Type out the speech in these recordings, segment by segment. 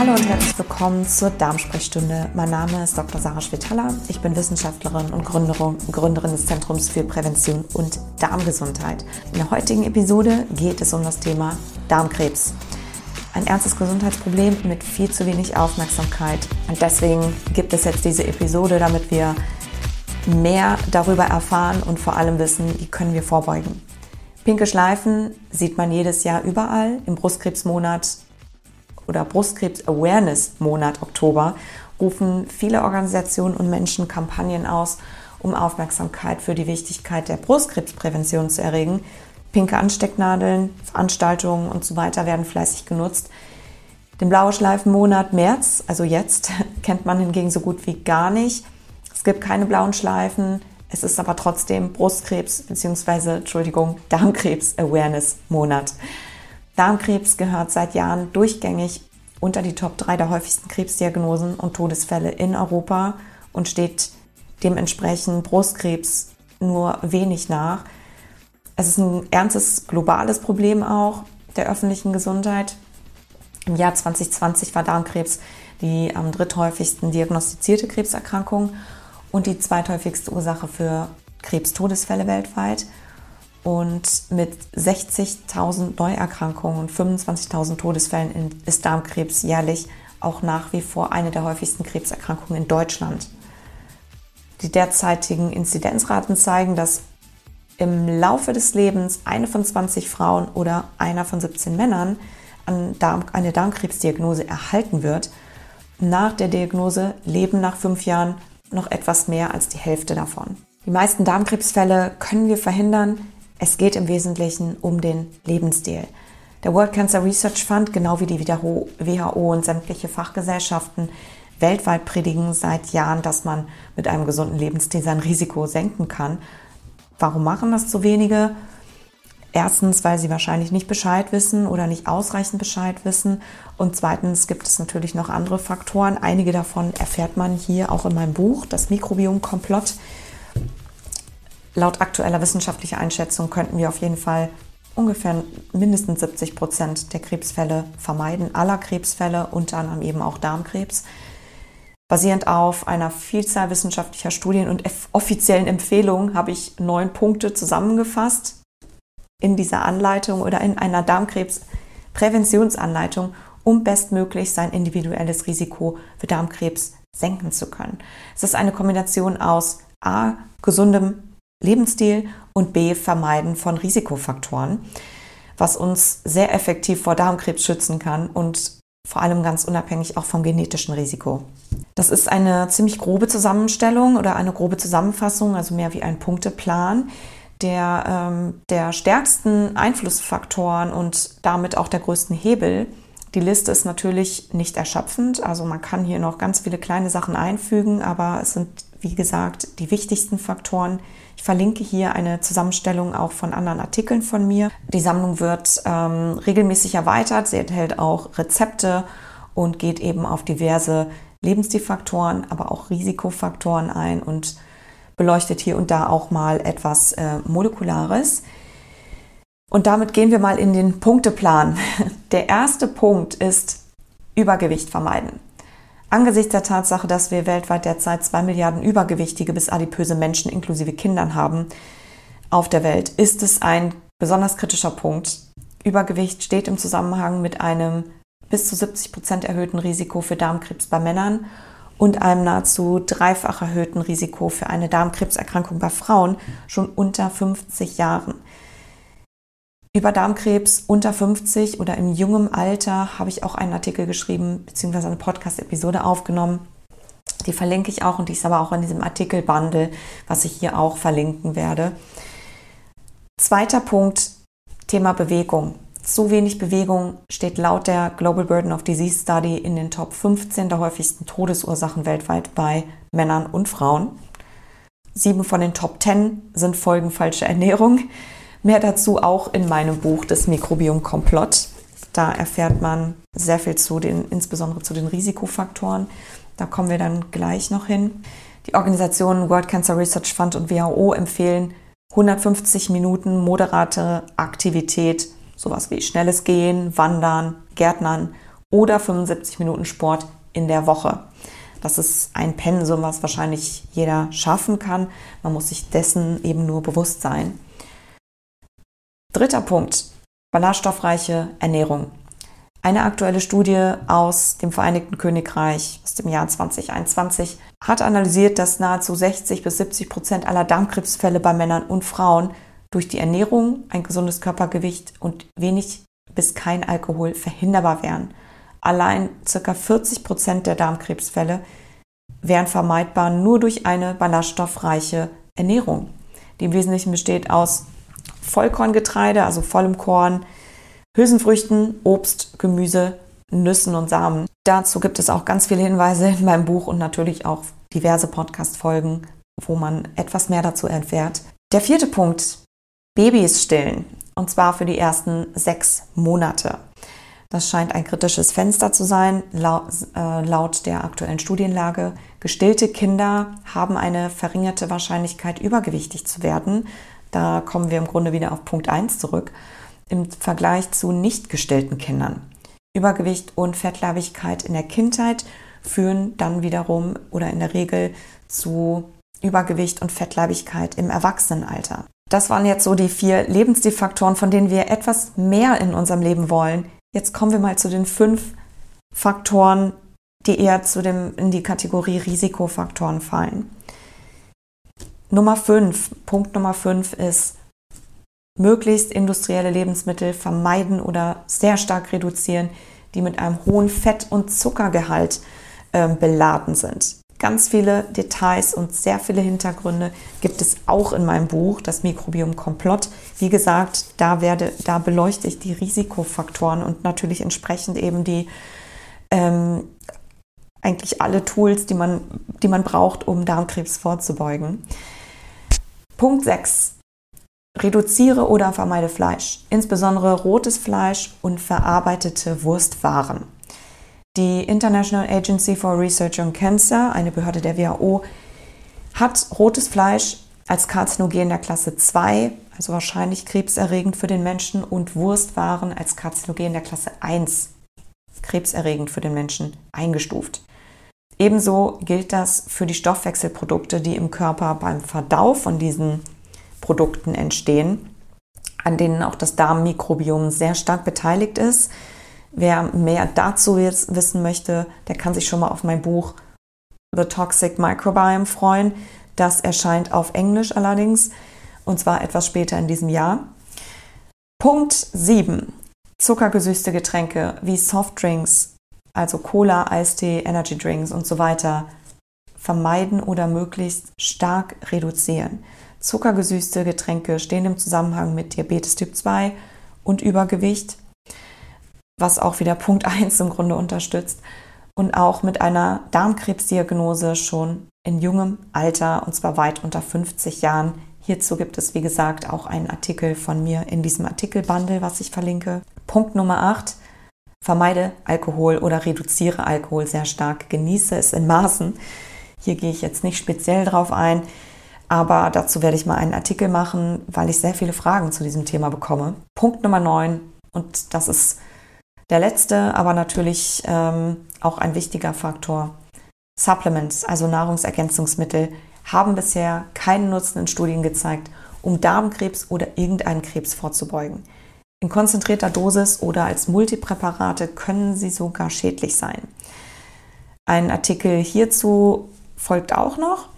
Hallo und herzlich willkommen zur Darmsprechstunde. Mein Name ist Dr. Sarah Schwetala. Ich bin Wissenschaftlerin und Gründerin des Zentrums für Prävention und Darmgesundheit. In der heutigen Episode geht es um das Thema Darmkrebs. Ein ernstes Gesundheitsproblem mit viel zu wenig Aufmerksamkeit. Und deswegen gibt es jetzt diese Episode, damit wir mehr darüber erfahren und vor allem wissen, wie können wir vorbeugen. Pinke Schleifen sieht man jedes Jahr überall. Im Brustkrebsmonat oder Brustkrebs-Awareness-Monat Oktober rufen viele Organisationen und Menschen Kampagnen aus, um Aufmerksamkeit für die Wichtigkeit der Brustkrebsprävention zu erregen. Pinke Anstecknadeln, Veranstaltungen und so weiter werden fleißig genutzt. Den blaue Schleifenmonat März, also jetzt, kennt man hingegen so gut wie gar nicht. Es gibt keine blauen Schleifen, es ist aber trotzdem Brustkrebs bzw. Entschuldigung, Darmkrebs Awareness Monat. Darmkrebs gehört seit Jahren durchgängig unter die Top 3 der häufigsten Krebsdiagnosen und Todesfälle in Europa und steht dementsprechend Brustkrebs nur wenig nach. Es ist ein ernstes globales Problem auch der öffentlichen Gesundheit. Im Jahr 2020 war Darmkrebs die am dritthäufigsten diagnostizierte Krebserkrankung und die zweithäufigste Ursache für Krebstodesfälle weltweit. Und mit 60.000 Neuerkrankungen und 25.000 Todesfällen ist Darmkrebs jährlich auch nach wie vor eine der häufigsten Krebserkrankungen in Deutschland. Die derzeitigen Inzidenzraten zeigen, dass im Laufe des Lebens eine von 20 Frauen oder einer von 17 Männern eine Darmkrebsdiagnose erhalten wird. Nach der Diagnose leben nach fünf Jahren noch etwas mehr als die Hälfte davon. Die meisten Darmkrebsfälle können wir verhindern. Es geht im Wesentlichen um den Lebensstil. Der World Cancer Research Fund, genau wie die WHO und sämtliche Fachgesellschaften weltweit predigen seit Jahren, dass man mit einem gesunden Lebensstil sein Risiko senken kann. Warum machen das so wenige? Erstens, weil sie wahrscheinlich nicht Bescheid wissen oder nicht ausreichend Bescheid wissen. Und zweitens gibt es natürlich noch andere Faktoren. Einige davon erfährt man hier auch in meinem Buch, das Mikrobiom Komplott. Laut aktueller wissenschaftlicher Einschätzung könnten wir auf jeden Fall ungefähr mindestens 70 Prozent der Krebsfälle vermeiden, aller Krebsfälle, unter anderem eben auch Darmkrebs. Basierend auf einer Vielzahl wissenschaftlicher Studien und offiziellen Empfehlungen habe ich neun Punkte zusammengefasst, in dieser Anleitung oder in einer Darmkrebspräventionsanleitung, um bestmöglich sein individuelles Risiko für Darmkrebs senken zu können. Es ist eine Kombination aus A, gesundem Lebensstil und B, Vermeiden von Risikofaktoren, was uns sehr effektiv vor Darmkrebs schützen kann und vor allem ganz unabhängig auch vom genetischen Risiko. Das ist eine ziemlich grobe Zusammenstellung oder eine grobe Zusammenfassung, also mehr wie ein Punkteplan, der, ähm, der stärksten Einflussfaktoren und damit auch der größten Hebel. Die Liste ist natürlich nicht erschöpfend, also man kann hier noch ganz viele kleine Sachen einfügen, aber es sind, wie gesagt, die wichtigsten Faktoren. Ich verlinke hier eine Zusammenstellung auch von anderen Artikeln von mir. Die Sammlung wird ähm, regelmäßig erweitert, sie enthält auch Rezepte und geht eben auf diverse Lebensstilfaktoren, aber auch Risikofaktoren ein und beleuchtet hier und da auch mal etwas äh, Molekulares. Und damit gehen wir mal in den Punkteplan. Der erste Punkt ist Übergewicht vermeiden. Angesichts der Tatsache, dass wir weltweit derzeit zwei Milliarden übergewichtige bis adipöse Menschen inklusive Kindern haben auf der Welt, ist es ein besonders kritischer Punkt. Übergewicht steht im Zusammenhang mit einem bis zu 70 Prozent erhöhten Risiko für Darmkrebs bei Männern und einem nahezu dreifach erhöhten Risiko für eine Darmkrebserkrankung bei Frauen schon unter 50 Jahren. Über Darmkrebs unter 50 oder im jungen Alter habe ich auch einen Artikel geschrieben bzw. eine Podcast-Episode aufgenommen. Die verlinke ich auch und die ist aber auch in diesem Artikelbundle, was ich hier auch verlinken werde. Zweiter Punkt, Thema Bewegung. Zu wenig Bewegung steht laut der Global Burden of Disease Study in den Top 15 der häufigsten Todesursachen weltweit bei Männern und Frauen. Sieben von den Top 10 sind Folgen falscher Ernährung. Mehr dazu auch in meinem Buch Das Mikrobiom Komplott. Da erfährt man sehr viel zu den, insbesondere zu den Risikofaktoren. Da kommen wir dann gleich noch hin. Die Organisationen World Cancer Research Fund und WHO empfehlen 150 Minuten moderate Aktivität sowas wie schnelles Gehen, Wandern, Gärtnern oder 75 Minuten Sport in der Woche. Das ist ein Pensum, was wahrscheinlich jeder schaffen kann. Man muss sich dessen eben nur bewusst sein. Dritter Punkt, ballaststoffreiche Ernährung. Eine aktuelle Studie aus dem Vereinigten Königreich aus dem Jahr 2021 hat analysiert, dass nahezu 60 bis 70 Prozent aller Darmkrebsfälle bei Männern und Frauen durch die Ernährung, ein gesundes Körpergewicht und wenig bis kein Alkohol verhinderbar wären. Allein ca. 40 Prozent der Darmkrebsfälle wären vermeidbar nur durch eine ballaststoffreiche Ernährung, die im Wesentlichen besteht aus Vollkorngetreide, also vollem Korn, Hülsenfrüchten, Obst, Gemüse, Nüssen und Samen. Dazu gibt es auch ganz viele Hinweise in meinem Buch und natürlich auch diverse Podcast-Folgen, wo man etwas mehr dazu erfährt. Der vierte Punkt, Babys stillen. Und zwar für die ersten sechs Monate. Das scheint ein kritisches Fenster zu sein, laut, äh, laut der aktuellen Studienlage. Gestillte Kinder haben eine verringerte Wahrscheinlichkeit, übergewichtig zu werden. Da kommen wir im Grunde wieder auf Punkt 1 zurück im Vergleich zu nicht gestillten Kindern. Übergewicht und Fettleibigkeit in der Kindheit führen dann wiederum oder in der Regel zu Übergewicht und Fettleibigkeit im Erwachsenenalter. Das waren jetzt so die vier Lebensstilfaktoren, von denen wir etwas mehr in unserem Leben wollen. Jetzt kommen wir mal zu den fünf Faktoren, die eher zu dem, in die Kategorie Risikofaktoren fallen. Nummer fünf, Punkt Nummer fünf ist möglichst industrielle Lebensmittel vermeiden oder sehr stark reduzieren, die mit einem hohen Fett- und Zuckergehalt äh, beladen sind. Ganz viele Details und sehr viele Hintergründe gibt es auch in meinem Buch, das Mikrobiom Komplott. Wie gesagt, da, werde, da beleuchte ich die Risikofaktoren und natürlich entsprechend eben die ähm, eigentlich alle Tools, die man, die man braucht, um Darmkrebs vorzubeugen. Punkt 6. Reduziere oder vermeide Fleisch, insbesondere rotes Fleisch und verarbeitete Wurstwaren. Die International Agency for Research on Cancer, eine Behörde der WHO, hat rotes Fleisch als Karzinogen der Klasse 2, also wahrscheinlich krebserregend für den Menschen, und Wurstwaren als Karzinogen der Klasse 1, krebserregend für den Menschen, eingestuft. Ebenso gilt das für die Stoffwechselprodukte, die im Körper beim Verdau von diesen Produkten entstehen, an denen auch das Darmmikrobiom sehr stark beteiligt ist. Wer mehr dazu jetzt wissen möchte, der kann sich schon mal auf mein Buch The Toxic Microbiome freuen. Das erscheint auf Englisch allerdings und zwar etwas später in diesem Jahr. Punkt 7. Zuckergesüßte Getränke wie Softdrinks, also Cola, Eistee, Energy Drinks und so weiter vermeiden oder möglichst stark reduzieren. Zuckergesüßte Getränke stehen im Zusammenhang mit Diabetes Typ 2 und Übergewicht, was auch wieder Punkt 1 im Grunde unterstützt und auch mit einer Darmkrebsdiagnose schon in jungem Alter und zwar weit unter 50 Jahren. Hierzu gibt es, wie gesagt, auch einen Artikel von mir in diesem Artikelbundle, was ich verlinke. Punkt Nummer 8. Vermeide Alkohol oder reduziere Alkohol sehr stark. Genieße es in Maßen. Hier gehe ich jetzt nicht speziell drauf ein. Aber dazu werde ich mal einen Artikel machen, weil ich sehr viele Fragen zu diesem Thema bekomme. Punkt Nummer 9, und das ist der letzte, aber natürlich ähm, auch ein wichtiger Faktor. Supplements, also Nahrungsergänzungsmittel, haben bisher keinen Nutzen in Studien gezeigt, um Darmkrebs oder irgendeinen Krebs vorzubeugen. In konzentrierter Dosis oder als Multipräparate können sie sogar schädlich sein. Ein Artikel hierzu folgt auch noch.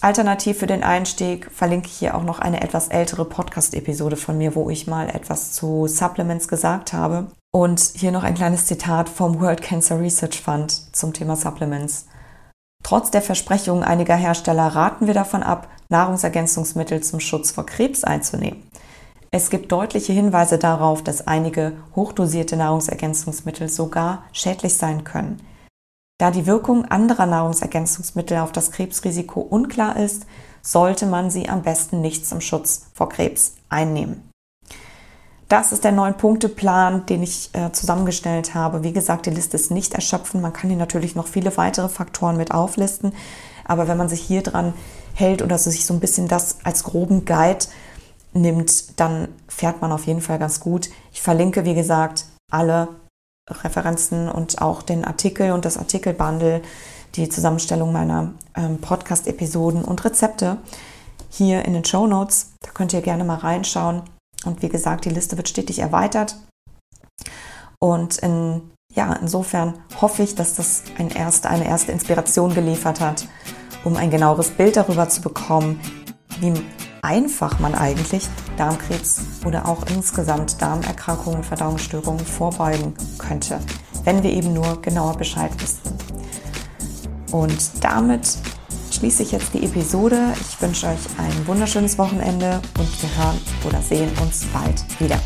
Alternativ für den Einstieg verlinke ich hier auch noch eine etwas ältere Podcast-Episode von mir, wo ich mal etwas zu Supplements gesagt habe. Und hier noch ein kleines Zitat vom World Cancer Research Fund zum Thema Supplements. Trotz der Versprechungen einiger Hersteller raten wir davon ab, Nahrungsergänzungsmittel zum Schutz vor Krebs einzunehmen. Es gibt deutliche Hinweise darauf, dass einige hochdosierte Nahrungsergänzungsmittel sogar schädlich sein können. Da die Wirkung anderer Nahrungsergänzungsmittel auf das Krebsrisiko unklar ist, sollte man sie am besten nicht zum Schutz vor Krebs einnehmen. Das ist der Neun-Punkte-Plan, den ich äh, zusammengestellt habe. Wie gesagt, die Liste ist nicht erschöpfend. Man kann hier natürlich noch viele weitere Faktoren mit auflisten. Aber wenn man sich hier dran hält oder sich so ein bisschen das als groben Guide nimmt, dann fährt man auf jeden Fall ganz gut. Ich verlinke, wie gesagt, alle Referenzen und auch den Artikel und das Artikelbundle, die Zusammenstellung meiner ähm, Podcast-Episoden und Rezepte hier in den Show Notes. Da könnt ihr gerne mal reinschauen. Und wie gesagt, die Liste wird stetig erweitert. Und in, ja, insofern hoffe ich, dass das ein erste, eine erste Inspiration geliefert hat, um ein genaueres Bild darüber zu bekommen, wie einfach man eigentlich Darmkrebs oder auch insgesamt Darmerkrankungen, Verdauungsstörungen vorbeugen könnte, wenn wir eben nur genauer Bescheid wissen. Und damit schließe ich jetzt die Episode. Ich wünsche euch ein wunderschönes Wochenende und wir hören oder sehen uns bald wieder.